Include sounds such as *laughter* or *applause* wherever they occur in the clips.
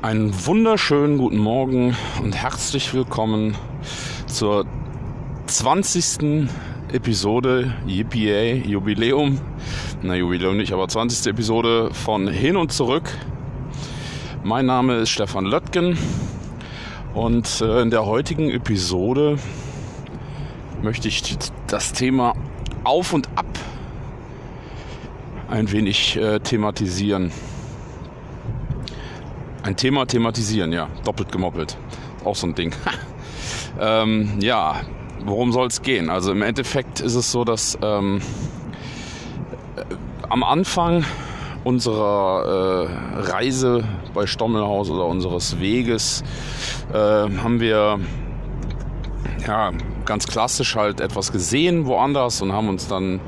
Einen wunderschönen guten Morgen und herzlich willkommen zur 20. Episode Yippie Jubiläum. Na, Jubiläum nicht, aber 20. Episode von Hin und Zurück. Mein Name ist Stefan Löttgen und äh, in der heutigen Episode möchte ich das Thema Auf und Ab ein wenig äh, thematisieren. Ein Thema thematisieren, ja. Doppelt gemoppelt. Auch so ein Ding. *laughs* ähm, ja, worum soll es gehen? Also im Endeffekt ist es so, dass ähm, äh, am Anfang unserer äh, Reise bei Stommelhaus oder unseres Weges äh, haben wir ja ganz klassisch halt etwas gesehen woanders und haben uns dann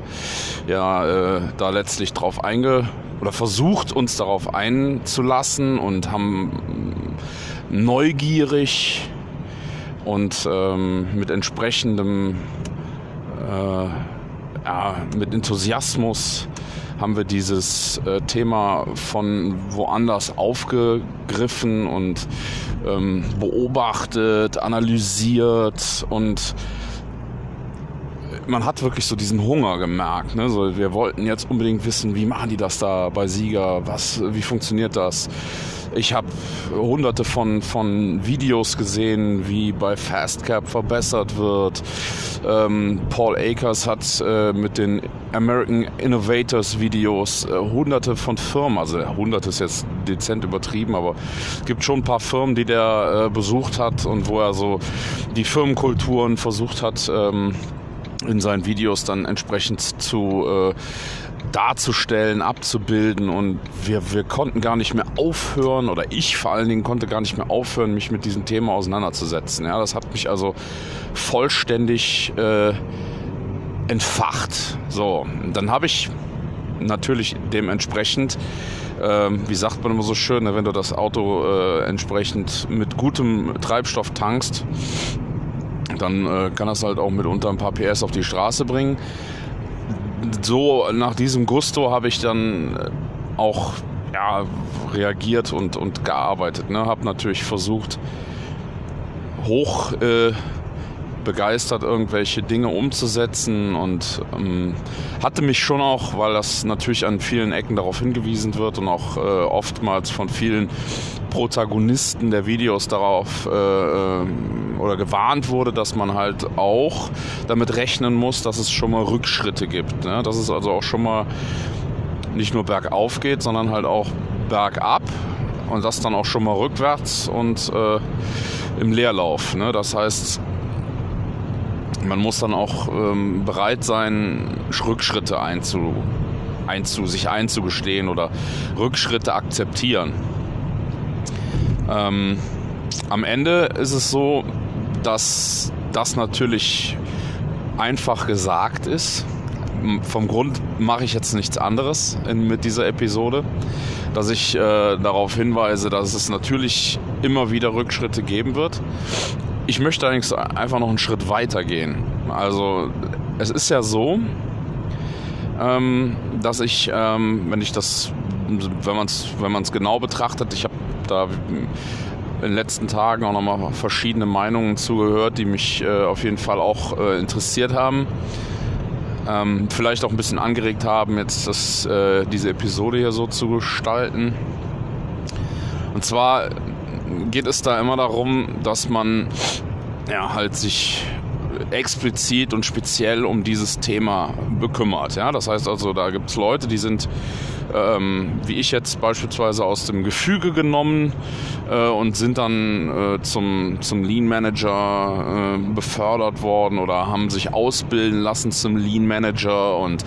ja äh, da letztlich drauf einge oder versucht uns darauf einzulassen und haben neugierig und ähm, mit entsprechendem äh, ja, mit Enthusiasmus haben wir dieses äh, Thema von woanders aufgegriffen und ähm, beobachtet, analysiert und man hat wirklich so diesen Hunger gemerkt. Ne? So, wir wollten jetzt unbedingt wissen, wie machen die das da bei Sieger? Was, wie funktioniert das? Ich habe hunderte von, von Videos gesehen, wie bei Fastcap verbessert wird. Ähm, Paul Akers hat äh, mit den American Innovators Videos äh, hunderte von Firmen, also hunderte ist jetzt dezent übertrieben, aber es gibt schon ein paar Firmen, die der äh, besucht hat und wo er so die Firmenkulturen versucht hat, ähm, in seinen Videos dann entsprechend zu äh, darzustellen, abzubilden und wir, wir konnten gar nicht mehr aufhören oder ich vor allen Dingen konnte gar nicht mehr aufhören, mich mit diesem Thema auseinanderzusetzen. Ja, das hat mich also vollständig äh, entfacht. So, dann habe ich natürlich dementsprechend, äh, wie sagt man immer so schön, ne, wenn du das Auto äh, entsprechend mit gutem Treibstoff tankst, dann äh, kann das halt auch mitunter ein paar PS auf die Straße bringen. So nach diesem Gusto habe ich dann äh, auch ja, reagiert und, und gearbeitet. Ne? Habe natürlich versucht, hoch äh, begeistert irgendwelche Dinge umzusetzen und ähm, hatte mich schon auch, weil das natürlich an vielen Ecken darauf hingewiesen wird und auch äh, oftmals von vielen Protagonisten der Videos darauf äh, ähm, oder gewarnt wurde, dass man halt auch damit rechnen muss, dass es schon mal Rückschritte gibt. Ne? Dass es also auch schon mal nicht nur bergauf geht, sondern halt auch bergab und das dann auch schon mal rückwärts und äh, im Leerlauf. Ne? Das heißt, man muss dann auch ähm, bereit sein, Rückschritte einzu, einzu, sich einzugestehen oder Rückschritte akzeptieren. Ähm, am Ende ist es so, dass das natürlich einfach gesagt ist. Vom Grund mache ich jetzt nichts anderes in, mit dieser Episode, dass ich äh, darauf hinweise, dass es natürlich immer wieder Rückschritte geben wird. Ich möchte allerdings einfach noch einen Schritt weiter gehen. Also es ist ja so, ähm, dass ich, ähm, wenn ich das, wenn man es wenn man's genau betrachtet, ich habe da in den letzten Tagen auch nochmal verschiedene Meinungen zugehört, die mich äh, auf jeden Fall auch äh, interessiert haben. Ähm, vielleicht auch ein bisschen angeregt haben, jetzt das, äh, diese Episode hier so zu gestalten. Und zwar geht es da immer darum, dass man ja halt sich explizit und speziell um dieses Thema bekümmert. Ja? Das heißt also, da gibt es Leute, die sind ähm, wie ich jetzt beispielsweise aus dem Gefüge genommen äh, und sind dann äh, zum, zum Lean Manager äh, befördert worden oder haben sich ausbilden lassen zum Lean Manager und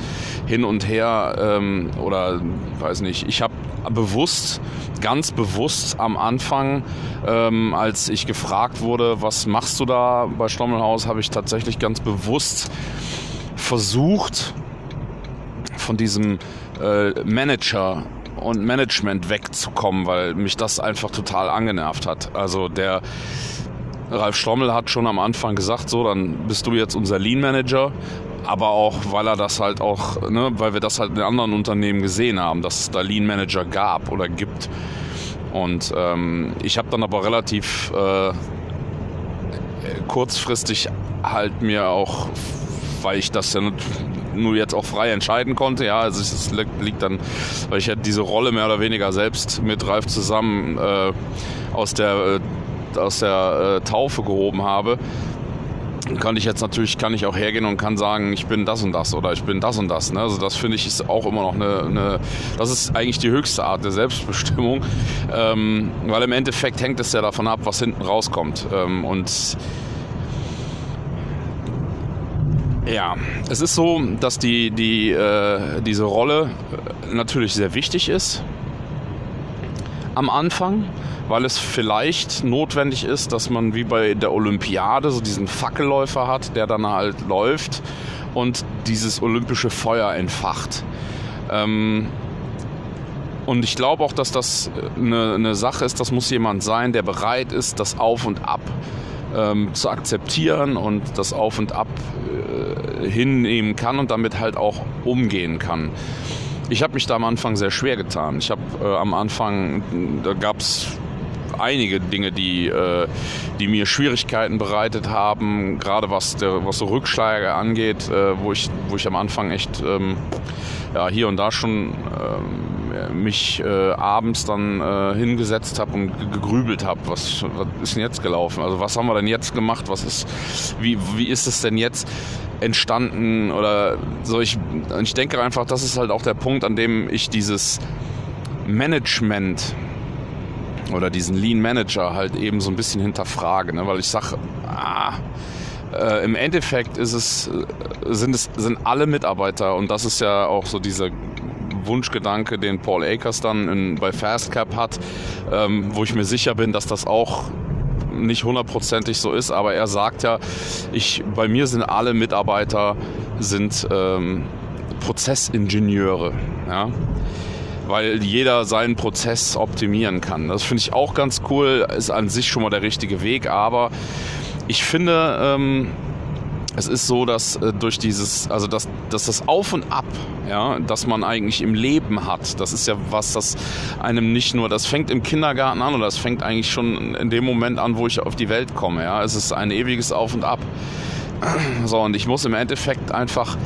hin und her ähm, oder weiß nicht, ich habe bewusst, ganz bewusst am Anfang, ähm, als ich gefragt wurde, was machst du da bei Stommelhaus, habe ich tatsächlich ganz bewusst versucht, von diesem äh, Manager und Management wegzukommen, weil mich das einfach total angenervt hat. Also der Ralf Strommel hat schon am Anfang gesagt, so, dann bist du jetzt unser Lean Manager. Aber auch, weil er das halt auch, ne, weil wir das halt in anderen Unternehmen gesehen haben, dass es da Lean Manager gab oder gibt. Und ähm, ich habe dann aber relativ äh, kurzfristig halt mir auch, weil ich das ja nur jetzt auch frei entscheiden konnte, ja, also es liegt dann, weil ich ja diese Rolle mehr oder weniger selbst mit Ralf zusammen äh, aus der äh, aus der äh, Taufe gehoben habe, kann ich jetzt natürlich, kann ich auch hergehen und kann sagen, ich bin das und das oder ich bin das und das. Ne? Also das finde ich ist auch immer noch eine, eine, das ist eigentlich die höchste Art der Selbstbestimmung, ähm, weil im Endeffekt hängt es ja davon ab, was hinten rauskommt. Ähm, und ja, es ist so, dass die, die, äh, diese Rolle natürlich sehr wichtig ist am Anfang weil es vielleicht notwendig ist, dass man wie bei der Olympiade so diesen Fackelläufer hat, der dann halt läuft und dieses olympische Feuer entfacht. Ähm, und ich glaube auch, dass das eine, eine, Sache ist, das muss jemand sein, der bereit ist, das Auf und Ab ähm, zu akzeptieren und das Auf und Ab äh, hinnehmen kann und damit halt auch umgehen kann. Ich habe mich da am Anfang sehr schwer getan. Ich habe äh, am Anfang, da gab es einige Dinge, die, äh, die mir Schwierigkeiten bereitet haben, gerade was, der, was so Rückschläge angeht, äh, wo, ich, wo ich am Anfang echt ähm, ja, hier und da schon ähm, mich äh, abends dann hingesetzt habe und gegrübelt habe, was, was ist denn jetzt gelaufen? Also was haben wir denn jetzt gemacht? Was ist, wie, wie ist es denn jetzt? entstanden oder so ich, ich denke einfach, das ist halt auch der Punkt, an dem ich dieses Management oder diesen Lean Manager halt eben so ein bisschen hinterfrage, ne? weil ich sage, ah, äh, im Endeffekt ist es, äh, sind es sind alle Mitarbeiter und das ist ja auch so dieser Wunschgedanke, den Paul Akers dann in, bei Fastcap hat, ähm, wo ich mir sicher bin, dass das auch nicht hundertprozentig so ist, aber er sagt ja, ich, bei mir sind alle Mitarbeiter sind ähm, Prozessingenieure. Ja? Weil jeder seinen Prozess optimieren kann. Das finde ich auch ganz cool, ist an sich schon mal der richtige Weg, aber ich finde, ähm, es ist so, dass äh, durch dieses, also dass, dass das Auf und Ab, ja, das man eigentlich im Leben hat, das ist ja was, das einem nicht nur, das fängt im Kindergarten an oder das fängt eigentlich schon in dem Moment an, wo ich auf die Welt komme, ja. Es ist ein ewiges Auf und Ab. So, und ich muss im Endeffekt einfach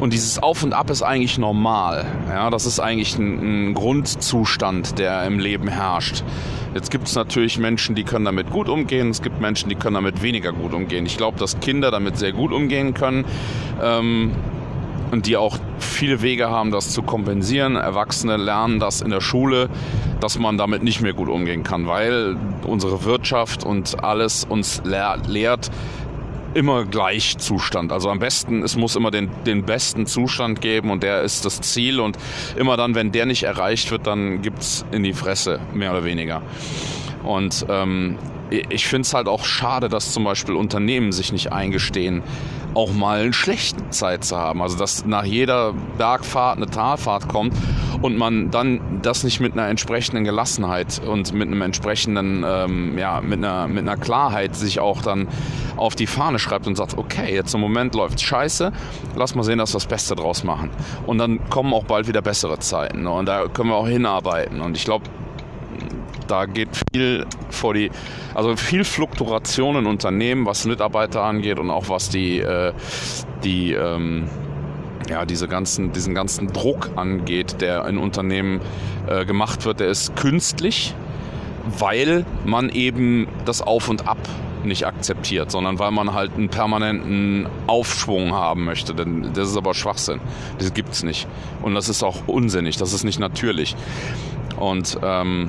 und dieses Auf und Ab ist eigentlich normal. Ja, das ist eigentlich ein, ein Grundzustand, der im Leben herrscht. Jetzt gibt es natürlich Menschen, die können damit gut umgehen. Es gibt Menschen, die können damit weniger gut umgehen. Ich glaube, dass Kinder damit sehr gut umgehen können. Ähm, und die auch viele Wege haben, das zu kompensieren. Erwachsene lernen das in der Schule, dass man damit nicht mehr gut umgehen kann, weil unsere Wirtschaft und alles uns lehrt, immer Gleichzustand. Also am besten, es muss immer den, den besten Zustand geben und der ist das Ziel und immer dann, wenn der nicht erreicht wird, dann gibt es in die Fresse, mehr oder weniger. Und ähm, ich finde es halt auch schade, dass zum Beispiel Unternehmen sich nicht eingestehen, auch mal eine schlechte Zeit zu haben. Also dass nach jeder Bergfahrt eine Talfahrt kommt und man dann das nicht mit einer entsprechenden Gelassenheit und mit einem entsprechenden, ähm, ja, mit einer, mit einer Klarheit sich auch dann auf die Fahne schreibt und sagt, okay, jetzt im Moment läuft scheiße, lass mal sehen, dass wir das Beste draus machen. Und dann kommen auch bald wieder bessere Zeiten. Ne? Und da können wir auch hinarbeiten. Und ich glaube, da geht viel vor die, also viel Fluktuation in Unternehmen, was Mitarbeiter angeht und auch was die, äh, die ähm, ja, diese ganzen, diesen ganzen Druck angeht, der in Unternehmen äh, gemacht wird, der ist künstlich, weil man eben das Auf und Ab nicht akzeptiert, sondern weil man halt einen permanenten Aufschwung haben möchte. Denn das ist aber Schwachsinn. Das gibt es nicht. Und das ist auch unsinnig. Das ist nicht natürlich. Und ähm,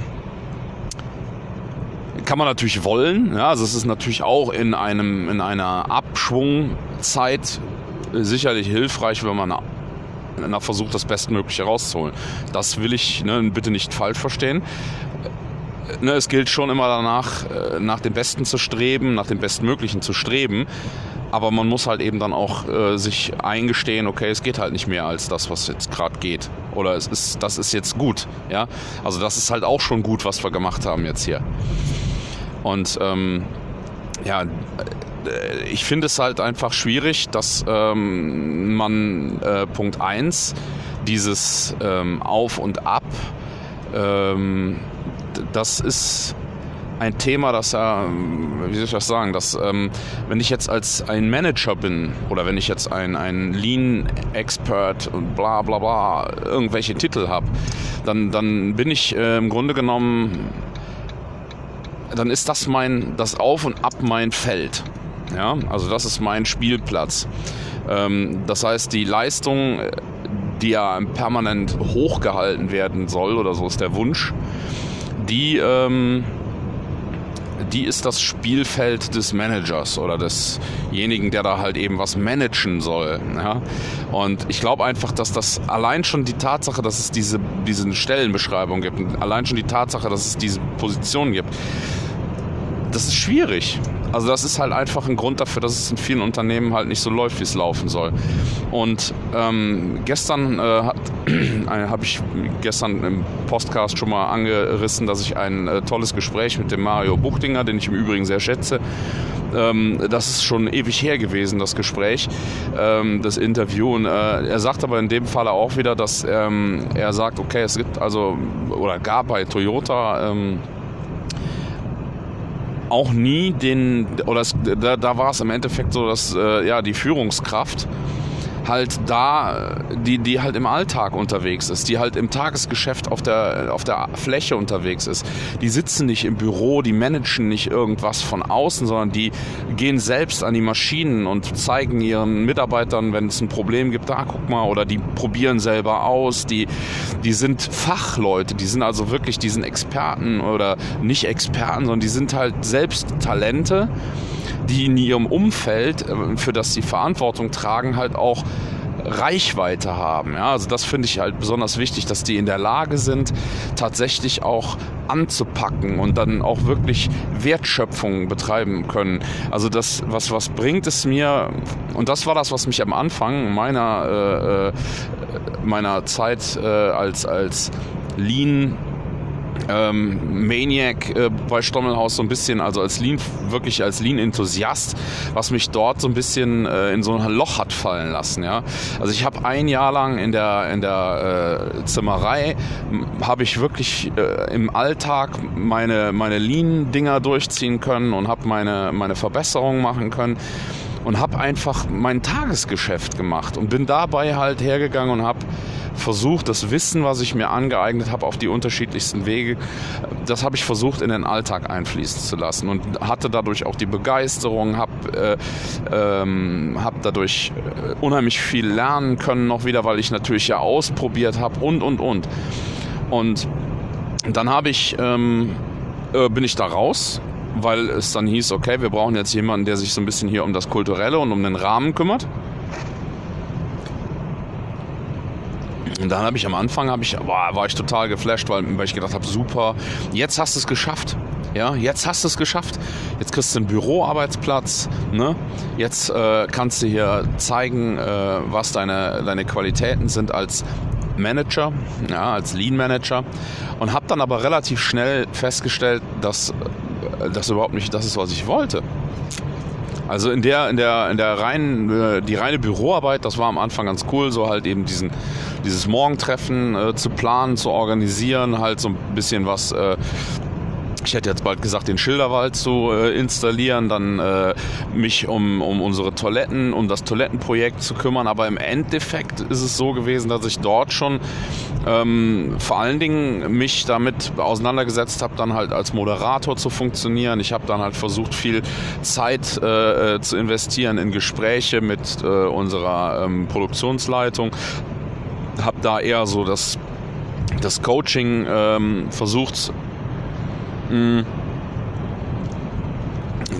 kann man natürlich wollen. Ja, also es ist natürlich auch in einem in einer Abschwungzeit sicherlich hilfreich, wenn man na, versucht, das Bestmögliche rauszuholen. Das will ich ne, bitte nicht falsch verstehen. Ne, es gilt schon immer danach, äh, nach dem Besten zu streben, nach dem Bestmöglichen zu streben. Aber man muss halt eben dann auch äh, sich eingestehen, okay, es geht halt nicht mehr als das, was jetzt gerade geht. Oder es ist, das ist jetzt gut. Ja? Also das ist halt auch schon gut, was wir gemacht haben jetzt hier. Und ähm, ja, ich finde es halt einfach schwierig, dass ähm, man äh, Punkt 1 dieses ähm, Auf und Ab, ähm, das ist ein Thema, das ja, wie soll ich das sagen, dass ähm, wenn ich jetzt als ein Manager bin oder wenn ich jetzt ein, ein Lean-Expert und bla bla bla irgendwelche Titel habe, dann, dann bin ich äh, im Grunde genommen, dann ist das mein, das Auf und Ab mein Feld. Ja, also das ist mein Spielplatz. Ähm, das heißt, die Leistung, die ja permanent hochgehalten werden soll, oder so ist der Wunsch, die, ähm, die ist das Spielfeld des Managers oder desjenigen, der da halt eben was managen soll. Ja? Und ich glaube einfach, dass das allein schon die Tatsache, dass es diese, diese Stellenbeschreibung gibt, allein schon die Tatsache, dass es diese Position gibt, das ist schwierig. Also das ist halt einfach ein Grund dafür, dass es in vielen Unternehmen halt nicht so läuft, wie es laufen soll. Und ähm, gestern äh, *clears throat* habe ich gestern im Podcast schon mal angerissen, dass ich ein äh, tolles Gespräch mit dem Mario Buchtinger, den ich im Übrigen sehr schätze, ähm, das ist schon ewig her gewesen, das Gespräch, ähm, das Interview. Und äh, er sagt aber in dem Falle auch wieder, dass ähm, er sagt, okay, es gibt also oder gab bei Toyota ähm, auch nie den, oder es, da, da war es im Endeffekt so, dass äh, ja, die Führungskraft halt da, die, die halt im Alltag unterwegs ist, die halt im Tagesgeschäft auf der, auf der Fläche unterwegs ist. Die sitzen nicht im Büro, die managen nicht irgendwas von außen, sondern die gehen selbst an die Maschinen und zeigen ihren Mitarbeitern, wenn es ein Problem gibt, da guck mal, oder die probieren selber aus, die, die sind Fachleute, die sind also wirklich, die sind Experten oder nicht Experten, sondern die sind halt selbst Talente die in ihrem Umfeld, äh, für das sie Verantwortung tragen, halt auch Reichweite haben. Ja, also das finde ich halt besonders wichtig, dass die in der Lage sind, tatsächlich auch anzupacken und dann auch wirklich Wertschöpfung betreiben können. Also das, was, was bringt es mir, und das war das, was mich am Anfang meiner, äh, äh meiner Zeit äh, als, als Lean ähm, Maniac äh, bei Stommelhaus so ein bisschen, also als Lean, wirklich als Lean-Enthusiast, was mich dort so ein bisschen äh, in so ein Loch hat fallen lassen. Ja? Also ich habe ein Jahr lang in der, in der äh, Zimmerei, habe ich wirklich äh, im Alltag meine, meine Lean-Dinger durchziehen können und habe meine, meine Verbesserungen machen können und habe einfach mein Tagesgeschäft gemacht und bin dabei halt hergegangen und habe versucht, das Wissen, was ich mir angeeignet habe, auf die unterschiedlichsten Wege, das habe ich versucht in den Alltag einfließen zu lassen und hatte dadurch auch die Begeisterung, habe äh, ähm, hab dadurch äh, unheimlich viel lernen können noch wieder, weil ich natürlich ja ausprobiert habe und und und. Und dann habe ich ähm, äh, bin ich da raus weil es dann hieß, okay, wir brauchen jetzt jemanden, der sich so ein bisschen hier um das Kulturelle und um den Rahmen kümmert. Und dann habe ich am Anfang, habe ich, boah, war ich total geflasht, weil, weil ich gedacht habe, super, jetzt hast du es geschafft. Ja, jetzt hast du es geschafft. Jetzt kriegst du einen Büroarbeitsplatz. Ne? Jetzt äh, kannst du hier zeigen, äh, was deine, deine Qualitäten sind als Manager, ja, als Lean Manager. Und habe dann aber relativ schnell festgestellt, dass das überhaupt nicht das ist, was ich wollte. Also in der, in der, in der reinen, äh, die reine Büroarbeit, das war am Anfang ganz cool, so halt eben diesen, dieses Morgentreffen äh, zu planen, zu organisieren, halt so ein bisschen was äh, ich hätte jetzt bald gesagt, den Schilderwald zu äh, installieren, dann äh, mich um, um unsere Toiletten, um das Toilettenprojekt zu kümmern. Aber im Endeffekt ist es so gewesen, dass ich dort schon ähm, vor allen Dingen mich damit auseinandergesetzt habe, dann halt als Moderator zu funktionieren. Ich habe dann halt versucht, viel Zeit äh, äh zu investieren in Gespräche mit äh, unserer ähm, Produktionsleitung. Habe da eher so das das Coaching ähm, versucht mh,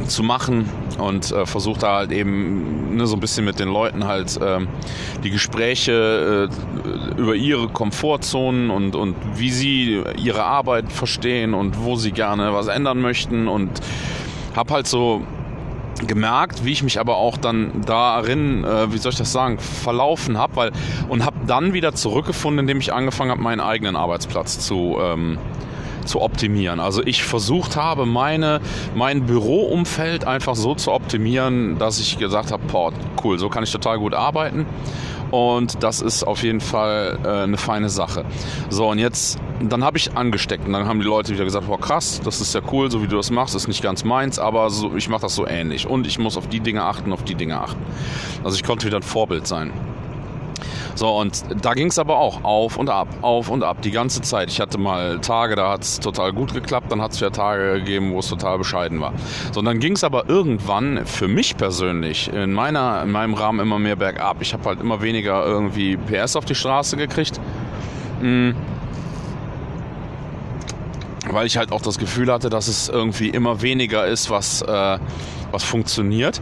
zu machen und äh, versucht da halt eben ne, so ein bisschen mit den Leuten halt äh, die Gespräche äh, über ihre Komfortzonen und, und wie sie ihre Arbeit verstehen und wo sie gerne was ändern möchten und habe halt so gemerkt, wie ich mich aber auch dann darin, äh, wie soll ich das sagen, verlaufen habe, weil und habe dann wieder zurückgefunden, indem ich angefangen habe, meinen eigenen Arbeitsplatz zu ähm, zu optimieren. Also ich versucht habe, meine, mein Büroumfeld einfach so zu optimieren, dass ich gesagt habe, boah, cool, so kann ich total gut arbeiten. Und das ist auf jeden Fall äh, eine feine Sache. So, und jetzt, dann habe ich angesteckt und dann haben die Leute wieder gesagt, boah krass, das ist ja cool, so wie du das machst, ist nicht ganz meins, aber so, ich mache das so ähnlich. Und ich muss auf die Dinge achten, auf die Dinge achten. Also ich konnte wieder ein Vorbild sein. So, und da ging es aber auch auf und ab, auf und ab, die ganze Zeit. Ich hatte mal Tage, da hat es total gut geklappt, dann hat es wieder Tage gegeben, wo es total bescheiden war. So, und dann ging es aber irgendwann für mich persönlich in, meiner, in meinem Rahmen immer mehr bergab. Ich habe halt immer weniger irgendwie PS auf die Straße gekriegt. Mhm weil ich halt auch das Gefühl hatte, dass es irgendwie immer weniger ist, was, äh, was funktioniert.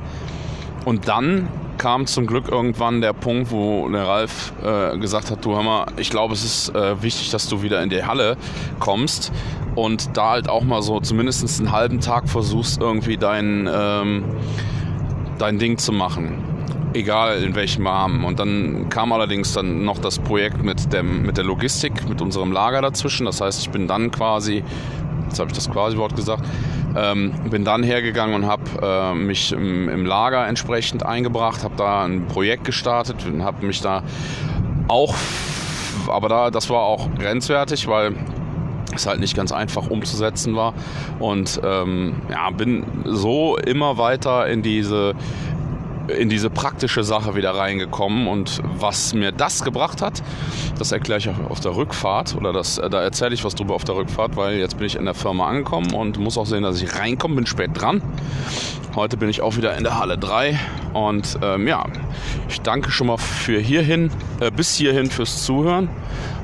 Und dann kam zum Glück irgendwann der Punkt, wo der Ralf äh, gesagt hat, du hör mal, ich glaube, es ist äh, wichtig, dass du wieder in die Halle kommst und da halt auch mal so zumindest einen halben Tag versuchst, irgendwie dein, ähm, dein Ding zu machen. Egal in welchem Rahmen. Und dann kam allerdings dann noch das Projekt mit, dem, mit der Logistik, mit unserem Lager dazwischen. Das heißt, ich bin dann quasi, jetzt habe ich das quasi Wort gesagt, ähm, bin dann hergegangen und habe äh, mich im, im, Lager entsprechend eingebracht, habe da ein Projekt gestartet und habe mich da auch, aber da, das war auch grenzwertig, weil es halt nicht ganz einfach umzusetzen war. Und ähm, ja, bin so immer weiter in diese in diese praktische Sache wieder reingekommen und was mir das gebracht hat, das erkläre ich auf der Rückfahrt oder das, da erzähle ich was drüber auf der Rückfahrt, weil jetzt bin ich in der Firma angekommen und muss auch sehen, dass ich reinkomme, bin spät dran. Heute bin ich auch wieder in der Halle 3 und ähm, ja, ich danke schon mal für hierhin, äh, bis hierhin fürs Zuhören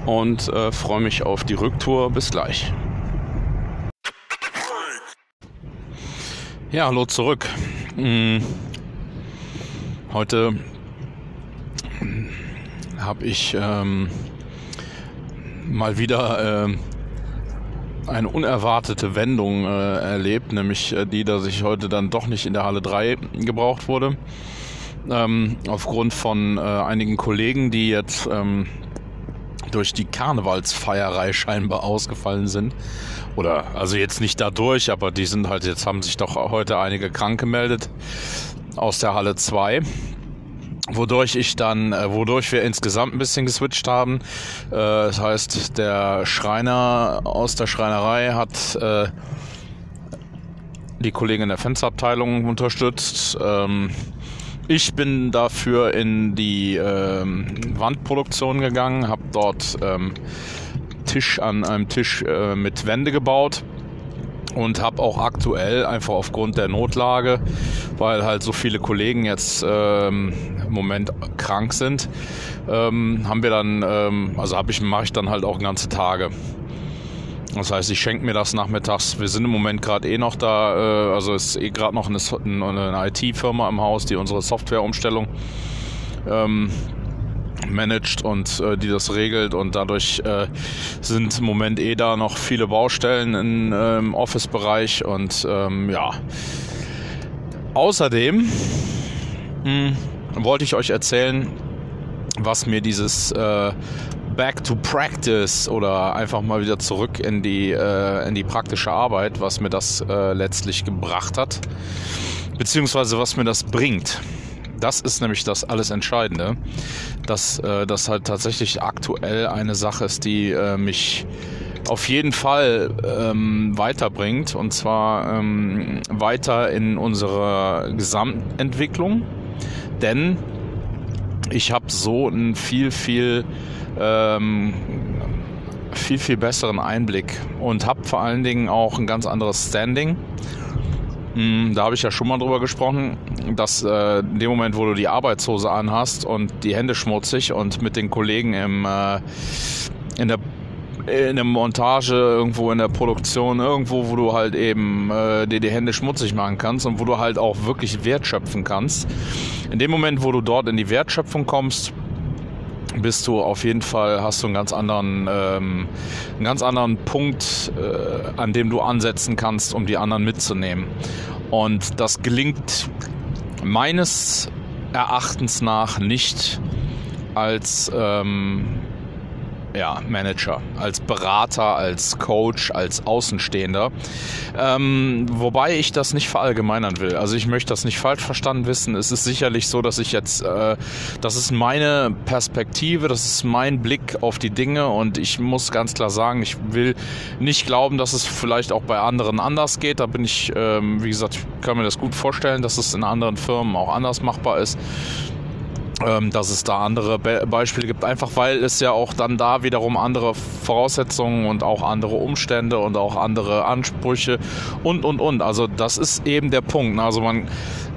und äh, freue mich auf die Rücktour. Bis gleich. Ja, hallo zurück. Hm. Heute habe ich ähm, mal wieder äh, eine unerwartete Wendung äh, erlebt, nämlich äh, die, dass ich heute dann doch nicht in der Halle 3 gebraucht wurde. Ähm, aufgrund von äh, einigen Kollegen, die jetzt ähm, durch die Karnevalsfeierei scheinbar ausgefallen sind. Oder also jetzt nicht dadurch, aber die sind halt, jetzt haben sich doch heute einige krank gemeldet aus der Halle 2 wodurch ich dann, äh, wodurch wir insgesamt ein bisschen geswitcht haben. Äh, das heißt, der Schreiner aus der Schreinerei hat äh, die Kollegen in der Fensterabteilung unterstützt. Ähm, ich bin dafür in die ähm, Wandproduktion gegangen, habe dort ähm, Tisch an einem Tisch mit Wände gebaut und habe auch aktuell einfach aufgrund der Notlage, weil halt so viele Kollegen jetzt ähm, im Moment krank sind, ähm, haben wir dann, ähm, also habe ich mache ich dann halt auch ganze Tage. Das heißt, ich schenke mir das nachmittags. Wir sind im Moment gerade eh noch da, äh, also ist eh gerade noch eine, eine IT-Firma im Haus, die unsere Softwareumstellung ähm, managt und äh, die das regelt und dadurch äh, sind im Moment eh da noch viele Baustellen im ähm, Office-Bereich und ähm, ja. Außerdem mh, hm, wollte ich euch erzählen, was mir dieses äh, Back to Practice oder einfach mal wieder zurück in die, äh, in die praktische Arbeit, was mir das äh, letztlich gebracht hat, beziehungsweise was mir das bringt. Das ist nämlich das alles Entscheidende, dass äh, das halt tatsächlich aktuell eine Sache ist, die äh, mich auf jeden Fall ähm, weiterbringt. Und zwar ähm, weiter in unserer Gesamtentwicklung, denn ich habe so einen viel, viel ähm, viel, viel besseren Einblick und habe vor allen Dingen auch ein ganz anderes Standing da habe ich ja schon mal drüber gesprochen, dass äh, in dem Moment, wo du die Arbeitshose anhast und die Hände schmutzig und mit den Kollegen im, äh, in der in der Montage, irgendwo in der Produktion, irgendwo, wo du halt eben äh, dir die Hände schmutzig machen kannst und wo du halt auch wirklich Wert schöpfen kannst. In dem Moment, wo du dort in die Wertschöpfung kommst, bist du auf jeden Fall, hast du einen ganz anderen, ähm, einen ganz anderen Punkt, äh, an dem du ansetzen kannst, um die anderen mitzunehmen. Und das gelingt meines Erachtens nach nicht als ähm, ja, Manager, als Berater, als Coach, als Außenstehender. Ähm, wobei ich das nicht verallgemeinern will. Also ich möchte das nicht falsch verstanden wissen. Es ist sicherlich so, dass ich jetzt, äh, das ist meine Perspektive, das ist mein Blick auf die Dinge und ich muss ganz klar sagen, ich will nicht glauben, dass es vielleicht auch bei anderen anders geht. Da bin ich, ähm, wie gesagt, ich kann mir das gut vorstellen, dass es in anderen Firmen auch anders machbar ist ähm, dass es da andere Be Beispiele gibt, einfach weil es ja auch dann da wiederum andere Voraussetzungen und auch andere Umstände und auch andere Ansprüche und und und. Also das ist eben der Punkt. Also man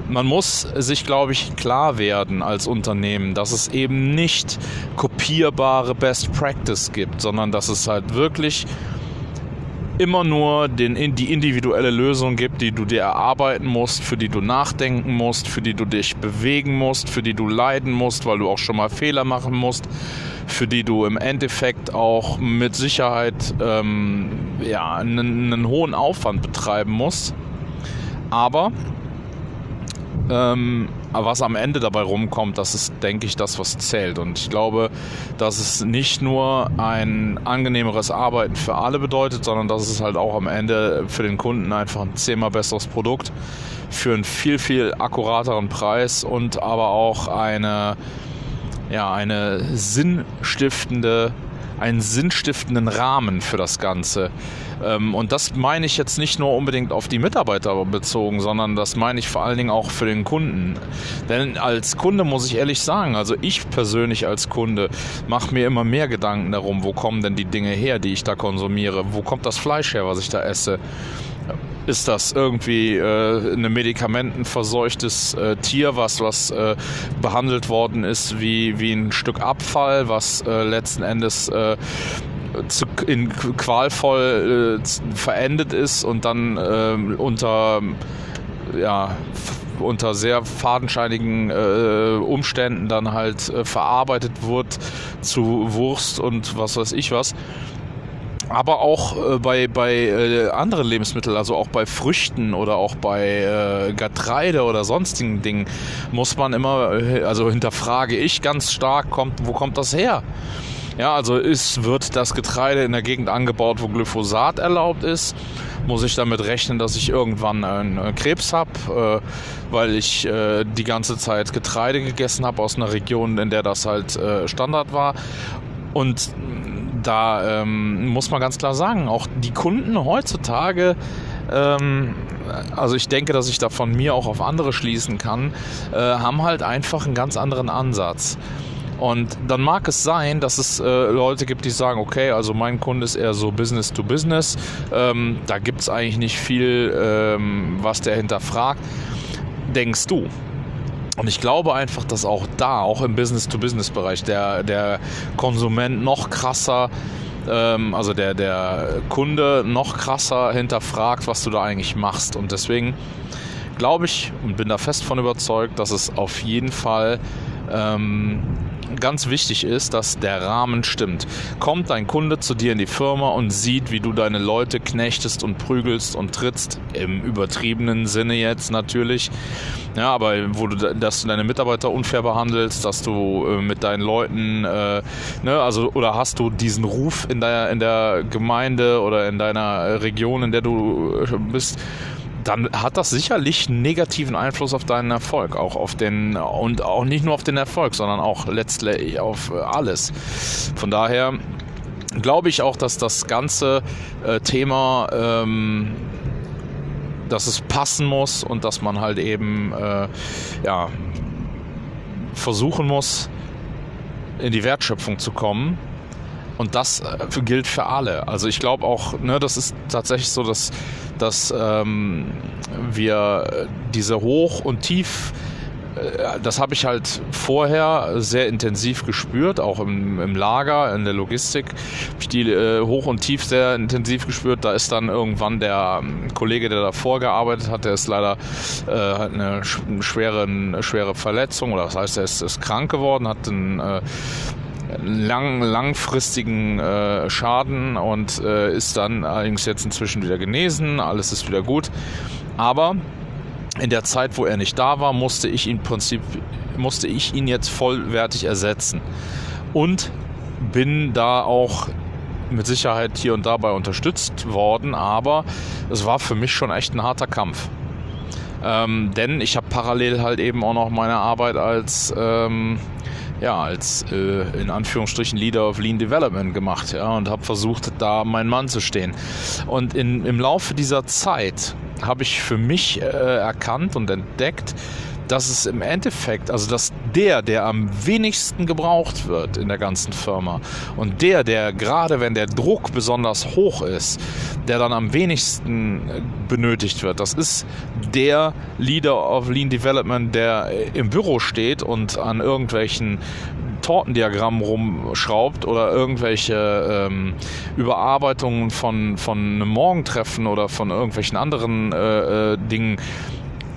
man muss sich, glaube ich, klar werden als Unternehmen, dass es eben nicht kopierbare Best Practice gibt, sondern dass es halt wirklich immer nur den, die individuelle Lösung gibt, die du dir erarbeiten musst, für die du nachdenken musst, für die du dich bewegen musst, für die du leiden musst, weil du auch schon mal Fehler machen musst, für die du im Endeffekt auch mit Sicherheit ähm, ja, einen, einen hohen Aufwand betreiben musst. Aber ähm, aber was am Ende dabei rumkommt, das ist, denke ich, das, was zählt. Und ich glaube, dass es nicht nur ein angenehmeres Arbeiten für alle bedeutet, sondern dass es halt auch am Ende für den Kunden einfach ein zehnmal besseres Produkt für einen viel, viel akkurateren Preis und aber auch eine, ja, eine sinnstiftende einen sinnstiftenden Rahmen für das Ganze. Ähm, und das meine ich jetzt nicht nur unbedingt auf die Mitarbeiter bezogen, sondern das meine ich vor allen Dingen auch für den Kunden. Denn als Kunde muss ich ehrlich sagen, also ich persönlich als Kunde mache mir immer mehr Gedanken darum, wo kommen denn die Dinge her, die ich da konsumiere? Wo kommt das Fleisch her, was ich da esse? Ist das irgendwie äh, ein medikamentenverseuchtes äh, Tier, was, was äh, behandelt worden ist wie, wie ein Stück Abfall, was äh, letzten Endes äh, zu, in qualvoll äh, verendet ist und dann äh, unter ja, unter sehr fadenscheinigen äh, Umständen dann halt äh, verarbeitet wird zu Wurst und was weiß ich was aber auch äh, bei, bei äh, anderen Lebensmitteln, also auch bei Früchten oder auch bei äh, Getreide oder sonstigen Dingen, muss man immer, äh, also hinterfrage ich ganz stark, kommt, wo kommt das her? Ja, also ist, wird das Getreide in der Gegend angebaut, wo Glyphosat erlaubt ist? Muss ich damit rechnen, dass ich irgendwann einen äh, Krebs habe, äh, weil ich äh, die ganze Zeit Getreide gegessen habe aus einer Region, in der das halt äh, Standard war? Und da ähm, muss man ganz klar sagen, auch die Kunden heutzutage, ähm, also ich denke, dass ich da von mir auch auf andere schließen kann, äh, haben halt einfach einen ganz anderen Ansatz. Und dann mag es sein, dass es äh, Leute gibt, die sagen, okay, also mein Kunde ist eher so Business to Business. Ähm, da gibt es eigentlich nicht viel, ähm, was der hinterfragt. Denkst du? Und ich glaube einfach, dass auch da, auch im Business-to-Business-Bereich, der, der Konsument noch krasser, ähm, also der, der Kunde noch krasser hinterfragt, was du da eigentlich machst. Und deswegen glaube ich und bin da fest von überzeugt, dass es auf jeden Fall ähm, ganz wichtig ist, dass der Rahmen stimmt. Kommt dein Kunde zu dir in die Firma und sieht, wie du deine Leute knechtest und prügelst und trittst, im übertriebenen Sinne jetzt natürlich, ja, aber wo du, dass du deine Mitarbeiter unfair behandelst, dass du äh, mit deinen Leuten, äh, ne, also oder hast du diesen Ruf in der in der Gemeinde oder in deiner Region, in der du äh, bist, dann hat das sicherlich negativen Einfluss auf deinen Erfolg, auch auf den und auch nicht nur auf den Erfolg, sondern auch letztlich auf alles. Von daher glaube ich auch, dass das ganze äh, Thema, ähm, dass es passen muss und dass man halt eben äh, ja versuchen muss, in die Wertschöpfung zu kommen und das äh, gilt für alle. Also ich glaube auch, ne, das ist tatsächlich so, dass, dass ähm, wir diese Hoch- und Tief- äh, das habe ich halt vorher sehr intensiv gespürt, auch im, im Lager, in der Logistik. Habe ich die äh, hoch und tief sehr intensiv gespürt. Da ist dann irgendwann der ähm, Kollege, der davor gearbeitet hat, der ist leider äh, hat eine schwere, schwere Verletzung oder das heißt, er ist, ist krank geworden, hat einen äh, lang, langfristigen äh, Schaden und äh, ist dann allerdings jetzt inzwischen wieder genesen, alles ist wieder gut. Aber in der Zeit, wo er nicht da war, musste ich ihn Prinzip musste ich ihn jetzt vollwertig ersetzen. Und bin da auch mit Sicherheit hier und dabei unterstützt worden, aber es war für mich schon echt ein harter Kampf. Ähm, denn ich habe parallel halt eben auch noch meine Arbeit als ähm, ja, als äh, in Anführungsstrichen Leader of Lean Development gemacht ja, und habe versucht, da mein Mann zu stehen. Und in, im Laufe dieser Zeit habe ich für mich äh, erkannt und entdeckt, dass es im Endeffekt, also dass der, der am wenigsten gebraucht wird in der ganzen Firma und der, der gerade wenn der Druck besonders hoch ist, der dann am wenigsten äh, benötigt wird, das ist der Leader of Lean Development, der im Büro steht und an irgendwelchen Tortendiagrammen rumschraubt oder irgendwelche ähm, Überarbeitungen von, von einem Morgentreffen oder von irgendwelchen anderen äh, äh, Dingen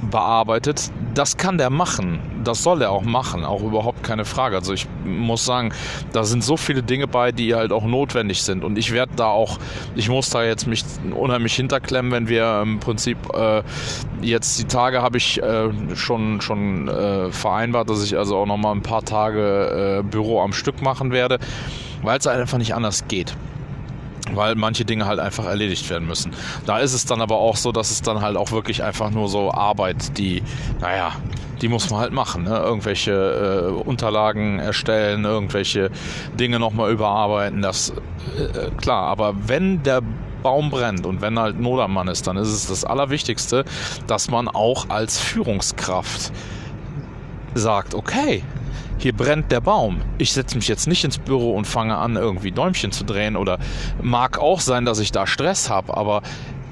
bearbeitet. Das kann der machen. Das soll er auch machen. Auch überhaupt keine Frage. Also ich muss sagen, da sind so viele Dinge bei, die halt auch notwendig sind. Und ich werde da auch, ich muss da jetzt mich unheimlich hinterklemmen, wenn wir im Prinzip äh, jetzt die Tage habe ich äh, schon, schon äh, vereinbart, dass ich also auch nochmal ein paar Tage äh, Büro am Stück machen werde, weil es einfach nicht anders geht weil manche Dinge halt einfach erledigt werden müssen. Da ist es dann aber auch so, dass es dann halt auch wirklich einfach nur so Arbeit, die, naja, die muss man halt machen. Ne? Irgendwelche äh, Unterlagen erstellen, irgendwelche Dinge nochmal überarbeiten, das äh, klar. Aber wenn der Baum brennt und wenn halt Not am Mann ist, dann ist es das Allerwichtigste, dass man auch als Führungskraft sagt, okay, hier brennt der Baum. Ich setze mich jetzt nicht ins Büro und fange an, irgendwie Däumchen zu drehen oder mag auch sein, dass ich da Stress habe, aber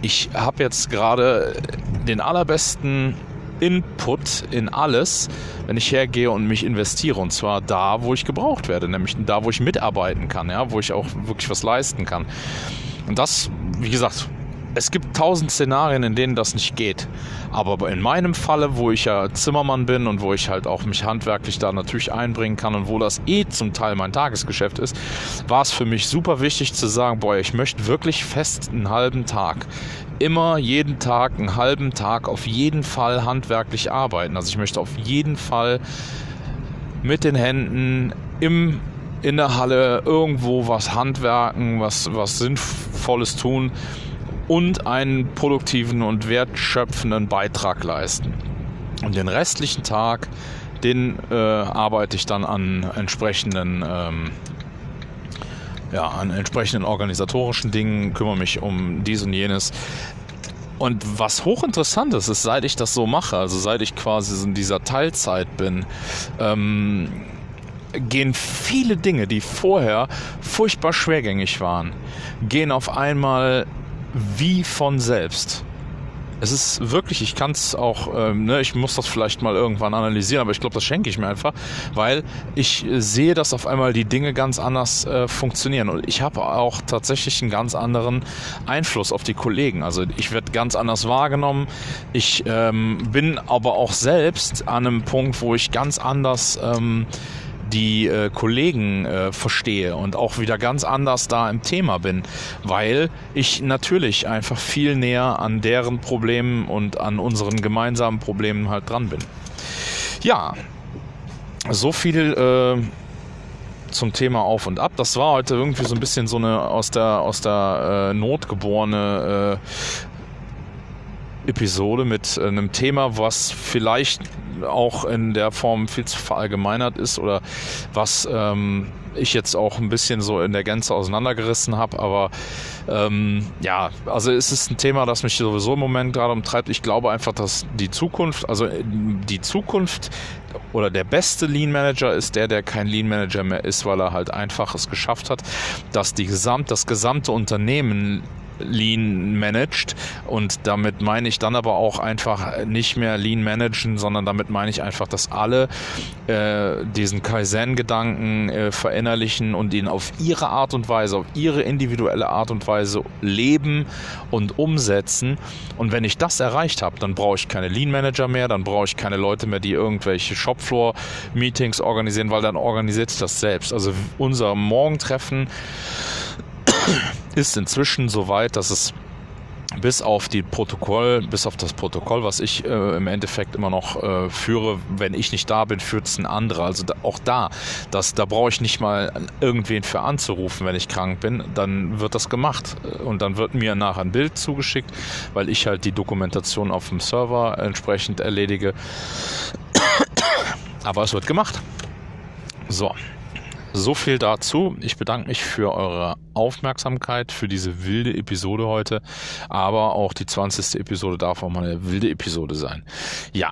ich habe jetzt gerade den allerbesten Input in alles, wenn ich hergehe und mich investiere. Und zwar da, wo ich gebraucht werde, nämlich da, wo ich mitarbeiten kann, ja, wo ich auch wirklich was leisten kann. Und das, wie gesagt, es gibt tausend Szenarien, in denen das nicht geht. Aber in meinem Falle, wo ich ja Zimmermann bin und wo ich halt auch mich handwerklich da natürlich einbringen kann und wo das eh zum Teil mein Tagesgeschäft ist, war es für mich super wichtig zu sagen, boah, ich möchte wirklich fest einen halben Tag immer jeden Tag einen halben Tag auf jeden Fall handwerklich arbeiten. Also ich möchte auf jeden Fall mit den Händen im in der Halle irgendwo was handwerken, was was sinnvolles tun und einen produktiven und wertschöpfenden Beitrag leisten. Und den restlichen Tag, den äh, arbeite ich dann an entsprechenden ähm, ja, an entsprechenden organisatorischen Dingen, kümmere mich um dies und jenes. Und was hochinteressant ist, ist, seit ich das so mache, also seit ich quasi in dieser Teilzeit bin, ähm, gehen viele Dinge, die vorher furchtbar schwergängig waren, gehen auf einmal wie von selbst. Es ist wirklich, ich kann es auch, ähm, ne, ich muss das vielleicht mal irgendwann analysieren, aber ich glaube, das schenke ich mir einfach, weil ich sehe, dass auf einmal die Dinge ganz anders äh, funktionieren. Und ich habe auch tatsächlich einen ganz anderen Einfluss auf die Kollegen. Also ich werde ganz anders wahrgenommen. Ich ähm, bin aber auch selbst an einem Punkt, wo ich ganz anders ähm, die äh, Kollegen äh, verstehe und auch wieder ganz anders da im Thema bin, weil ich natürlich einfach viel näher an deren Problemen und an unseren gemeinsamen Problemen halt dran bin. Ja, so viel äh, zum Thema Auf und Ab. Das war heute irgendwie so ein bisschen so eine aus der aus der äh, Not geborene äh, Episode mit äh, einem Thema, was vielleicht auch in der Form viel zu verallgemeinert ist oder was ähm, ich jetzt auch ein bisschen so in der Gänze auseinandergerissen habe. Aber ähm, ja, also es ist ein Thema, das mich sowieso im Moment gerade umtreibt. Ich glaube einfach, dass die Zukunft, also die Zukunft oder der beste Lean Manager ist der, der kein Lean Manager mehr ist, weil er halt einfach es geschafft hat, dass die gesamt, das gesamte Unternehmen Lean managt. Und damit meine ich dann aber auch einfach nicht mehr Lean managen, sondern damit meine ich einfach, dass alle äh, diesen Kaizen-Gedanken äh, verinnerlichen und ihn auf ihre Art und Weise, auf ihre individuelle Art und Weise leben und umsetzen. Und wenn ich das erreicht habe, dann brauche ich keine Lean Manager mehr, dann brauche ich keine Leute mehr, die irgendwelche Shopfloor-Meetings organisieren, weil dann organisiert das selbst. Also unser Morgentreffen ist inzwischen so weit, dass es bis auf die Protokoll, bis auf das Protokoll, was ich äh, im Endeffekt immer noch äh, führe, wenn ich nicht da bin, führt es ein anderer. Also da, auch da, das, da brauche ich nicht mal irgendwen für anzurufen, wenn ich krank bin, dann wird das gemacht und dann wird mir nachher ein Bild zugeschickt, weil ich halt die Dokumentation auf dem Server entsprechend erledige. Aber es wird gemacht. So. So viel dazu. Ich bedanke mich für eure Aufmerksamkeit, für diese wilde Episode heute. Aber auch die 20. Episode darf auch mal eine wilde Episode sein. Ja,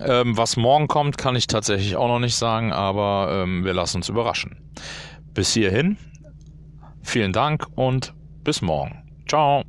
ähm, was morgen kommt, kann ich tatsächlich auch noch nicht sagen, aber ähm, wir lassen uns überraschen. Bis hierhin, vielen Dank und bis morgen. Ciao.